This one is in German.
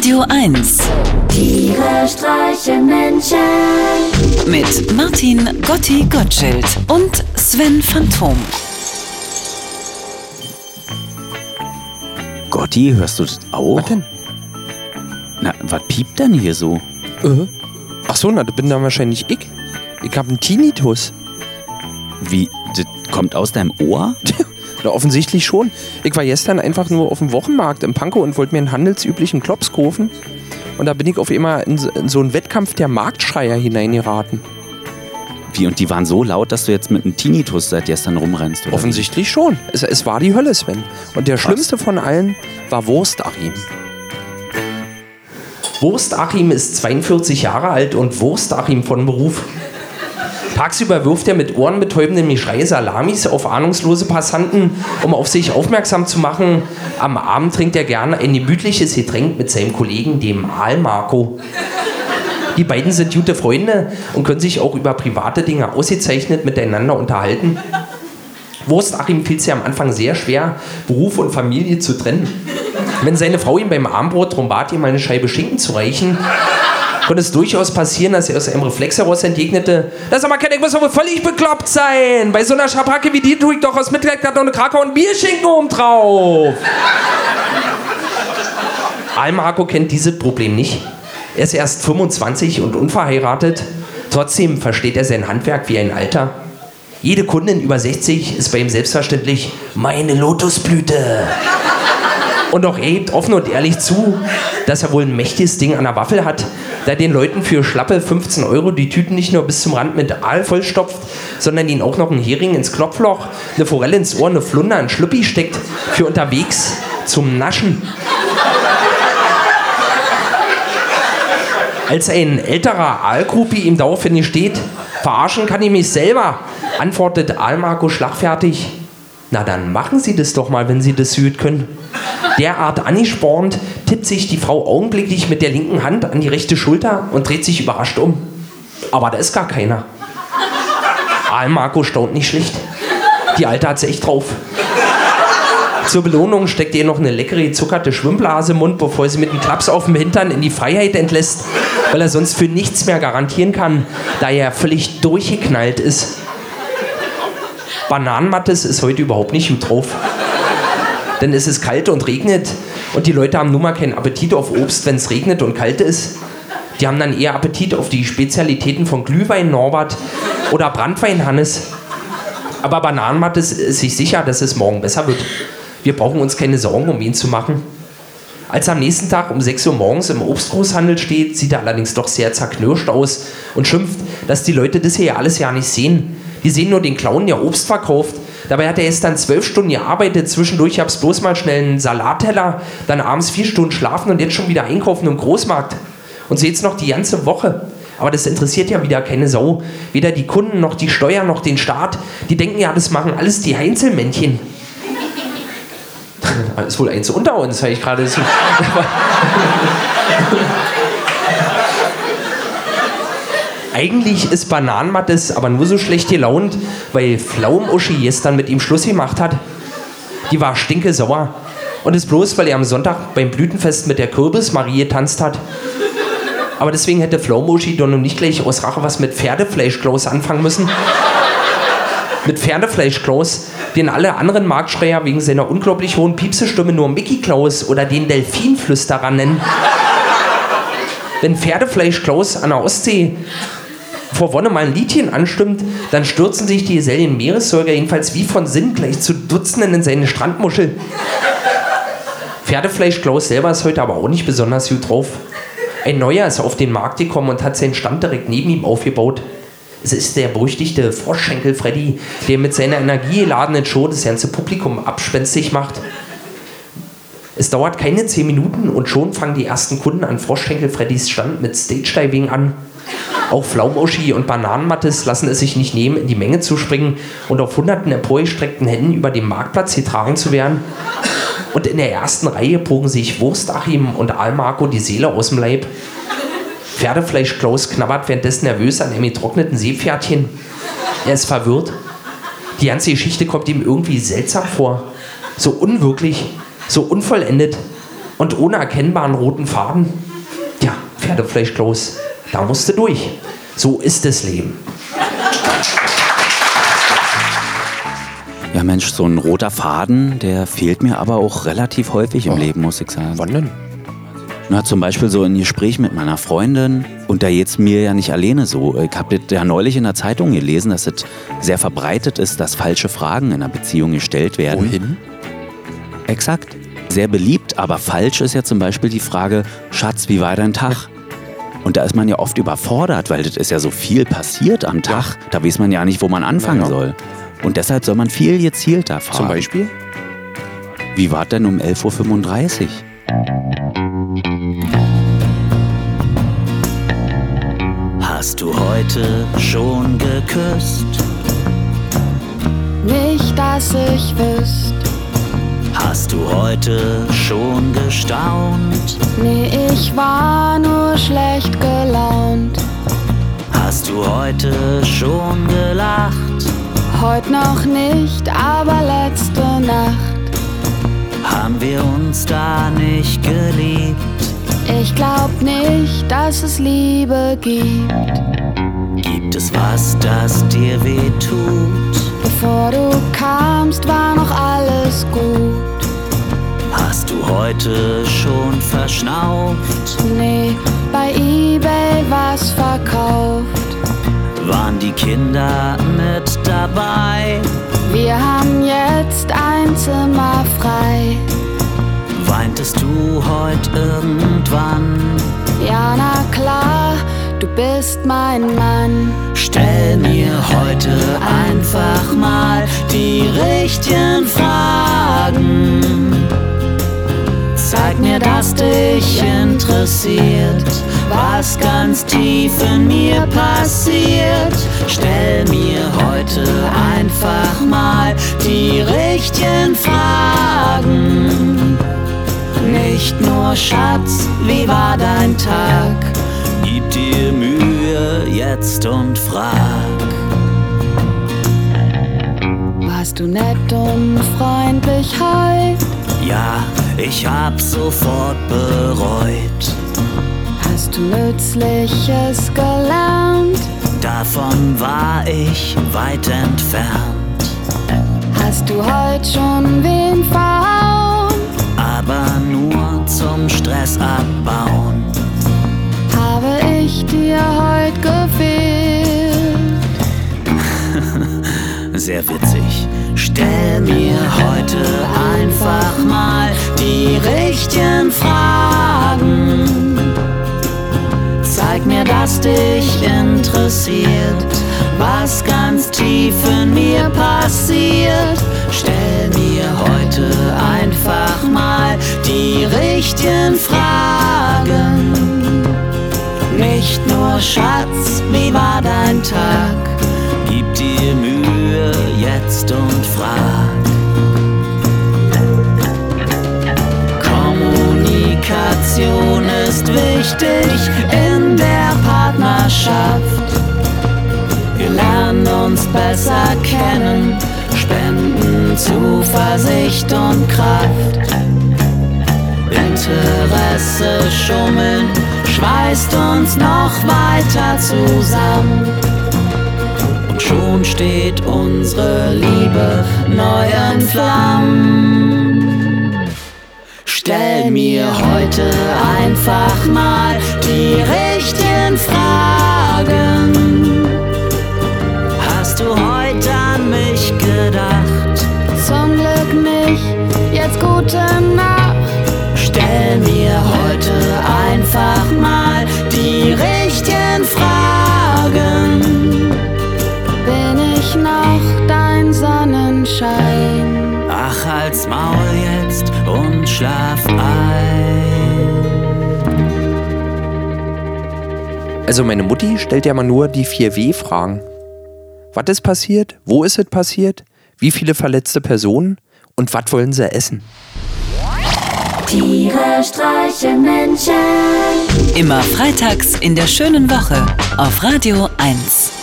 Radio 1 Tiere streichen Menschen. mit Martin Gotti Gottschild und Sven Phantom. Gotti, hörst du das auch? Was denn? Na, was piept denn hier so? Äh? Ach so, na, das bin dann wahrscheinlich ich. Ich hab einen Tinnitus. Wie, das kommt aus deinem Ohr? Na, offensichtlich schon. Ich war gestern einfach nur auf dem Wochenmarkt in Pankow und wollte mir einen handelsüblichen Klops kaufen. Und da bin ich auf einmal in, so- in so einen Wettkampf der Marktschreier hineingeraten. Wie, und die waren so laut, dass du jetzt mit einem Tinnitus seit gestern rumrennst, oder? Offensichtlich schon. Es, es war die Hölle, Sven. Und der schlimmste von allen war Wurstachim. Wurstachim ist 42 Jahre alt und Wurstachim von Beruf. Tagsüber wirft er mit ohrenbetäubendem Geschrei Salamis auf ahnungslose Passanten, um auf sich aufmerksam zu machen. Am Abend trinkt er gerne ein gemütliches Getränk mit seinem Kollegen, dem Aal Marco. Die beiden sind gute Freunde und können sich auch über private Dinge ausgezeichnet miteinander unterhalten. Wurstachim fiel es ja am Anfang sehr schwer, Beruf und Familie zu trennen. Wenn seine Frau ihm beim Armbrot darum bat, ihm eine Scheibe Schinken zu reichen, konnte es durchaus passieren, dass er aus einem Reflex heraus entgegnete, das aber kann ich muss doch wohl völlig bekloppt sein. Bei so einer Schabracke wie die tue ich doch aus Mitleid gerade noch eine Krakau und Bierschinken oben drauf. Almarco kennt dieses Problem nicht. Er ist erst 25 und unverheiratet. Trotzdem versteht er sein Handwerk wie ein Alter. Jede Kundin über 60 ist bei ihm selbstverständlich meine Lotusblüte. Und auch er gibt offen und ehrlich zu, dass er wohl ein mächtiges Ding an der Waffel hat, da den Leuten für schlappe 15 Euro die Tüten nicht nur bis zum Rand mit Aal vollstopft, sondern ihnen auch noch einen Hering ins Knopfloch, eine Forelle ins Ohr, eine Flunder, ein Schlüppi steckt für unterwegs zum Naschen. Als ein älterer Aalgruppi ihm daraufhin gesteht, verarschen kann ich mich selber, antwortet Aalmarco schlagfertig. Na dann machen Sie das doch mal, wenn Sie das gut können. Derart angespornt tippt sich die Frau augenblicklich mit der linken Hand an die rechte Schulter und dreht sich überrascht um. Aber da ist gar keiner. Aalmarco staunt nicht schlecht. Die Alte hat's echt drauf. Zur Belohnung steckt ihr noch eine leckere gezuckerte Schwimmblase im Mund, bevor sie mit einem Klaps auf dem Hintern in die Freiheit entlässt, weil er sonst für nichts mehr garantieren kann, da er völlig durchgeknallt ist. Bananenmattes ist heute überhaupt nicht gut drauf. Denn es ist kalt und regnet und die Leute haben nun mal keinen Appetit auf Obst, wenn es regnet und kalt ist. Die haben dann eher Appetit auf die Spezialitäten von Glühwein Norbert oder Brandwein Hannes. Aber Bananenmattes ist sich sicher, dass es morgen besser wird. Wir brauchen uns keine Sorgen um ihn zu machen. Als er am nächsten Tag um 6 Uhr morgens im Obstgroßhandel steht, sieht er allerdings doch sehr zerknirscht aus und schimpft, dass die Leute das hier alles ja nicht sehen. Die sehen nur den Clown, der Obst verkauft. Dabei hat er jetzt dann zwölf Stunden gearbeitet, zwischendurch gab es bloß mal schnell einen Salatteller, dann abends vier Stunden schlafen und jetzt schon wieder einkaufen im Großmarkt. Und so jetzt noch die ganze Woche. Aber das interessiert ja wieder keine Sau. Weder die Kunden noch die Steuer noch den Staat. Die denken ja, das machen alles die Heinzelmännchen. Ist wohl eins unter uns, habe ich gerade so. Eigentlich ist Bananenmattes aber nur so schlecht gelaunt, weil Pflaumuschi gestern mit ihm Schluss gemacht hat. Die war stinke sauer. Und ist bloß, weil er am Sonntag beim Blütenfest mit der Kürbismarie getanzt hat. Aber deswegen hätte Pflaumuschi doch nun nicht gleich aus Rache was mit Pferdefleischklaus anfangen müssen. mit Pferdefleischklaus, den alle anderen Marktschreier wegen seiner unglaublich hohen Piepsestimme nur Mickey Klaus oder den Delfinflüsterer nennen. Wenn Pferdefleisch Klaus an der Ostsee vor Wonne mal ein Liedchen anstimmt, dann stürzen sich die Gesellen Meeressäuger jedenfalls wie von Sinn gleich zu Dutzenden in seine Strandmuschel. Pferdefleisch Klaus selber ist heute aber auch nicht besonders gut drauf. Ein neuer ist auf den Markt gekommen und hat seinen Stand direkt neben ihm aufgebaut. Es ist der berüchtigte Froschschenkel Freddy, der mit seiner energiegeladenen Show das ganze Publikum abspenstig macht. Es dauert keine 10 Minuten und schon fangen die ersten Kunden an Froschschenkel Freddys Stand mit Stage-Diving an. Auch Pflaumoschi und Bananenmattes lassen es sich nicht nehmen, in die Menge zu springen und auf hunderten emporgestreckten Händen über den Marktplatz getragen zu werden. Und in der ersten Reihe bogen sich Wurstachim und Almarco die Seele aus dem Leib. Pferdefleisch Klaus knabbert währenddessen nervös an einem getrockneten Seepferdchen. Er ist verwirrt. Die ganze Geschichte kommt ihm irgendwie seltsam vor. So unwirklich, so unvollendet. und ohne erkennbaren roten Faden. Ja, Pferdefleischkloß, da musst du durch. So ist das Leben. Ja, Mensch, so ein roter Faden, der fehlt mir aber auch relativ häufig im Oh. Leben, muss ich sagen. Wann denn? Na, zum Beispiel so ein Gespräch mit meiner Freundin. Und da jetzt mir ja nicht alleine so. Ich habe das ja neulich in der Zeitung gelesen, dass es sehr verbreitet ist, dass falsche Fragen in einer Beziehung gestellt werden. Wohin? Exakt. Sehr beliebt, aber falsch ist ja zum Beispiel die Frage, Schatz, wie war dein Tag? Und da ist man ja oft überfordert, weil das ist ja so viel passiert am Tag. Da weiß man ja nicht, wo man anfangen Ja, ja. soll. Und deshalb soll man viel gezielter fragen. Zum Beispiel? Wie war denn um 11.35 Uhr? Hast du heute schon geküsst? Nicht, dass ich wüsste. Hast du heute schon gestaunt? Nee, ich war nur schlecht gelaunt. Hast du heute schon gelacht? Heute noch nicht, aber letzte Nacht. Haben wir uns da nicht geliebt? Ich glaub nicht, dass es Liebe gibt. Gibt es was, das dir weh tut? Bevor du kamst, war noch alles gut. Hast du heute schon verschnauft? Nee, bei eBay was verkauft. Waren die Kinder mit dabei? Wir haben jetzt ein Zimmer frei. Weintest du heute irgendwann? Ja, na klar, du bist mein Mann. Stell mir heute einfach mal die richtigen Fragen. Zeig mir, dass dich interessiert, was ganz tief in mir passiert. Stell mir heute einfach mal die richtigen Fragen. Nicht nur Schatz, wie war dein Tag? Gib dir Mühe jetzt und frag. Warst du nett und freundlich heut? Ja, ich hab sofort bereut. Hast du Nützliches gelernt? Davon war ich weit entfernt. Hast du heut schon wen verhauen? Aber nur zum Stress abbauen. Habe ich dir heut gefehlt? Sehr witzig. Stell mir heute einfach mal die richtigen Fragen. Zeig mir, dass dich interessiert, was ganz tief in mir passiert. Stell mir heute einfach mal die richtigen Fragen. Nicht nur Schatz, wie war dein Tag? Wichtig in der Partnerschaft. Wir lernen uns besser kennen, spenden Zuversicht und Kraft. Interesse schummeln schweißt uns noch weiter zusammen. Und schon steht unsere Liebe neu in Flammen. Stell mir heute einfach mal die richtigen Fragen. Also meine Mutti stellt ja mal nur die 4W-Fragen. Was ist passiert? Wo ist es passiert? Wie viele verletzte Personen? Und was wollen sie essen? Tiere streichen Menschen. Immer freitags in der schönen Woche auf Radio 1.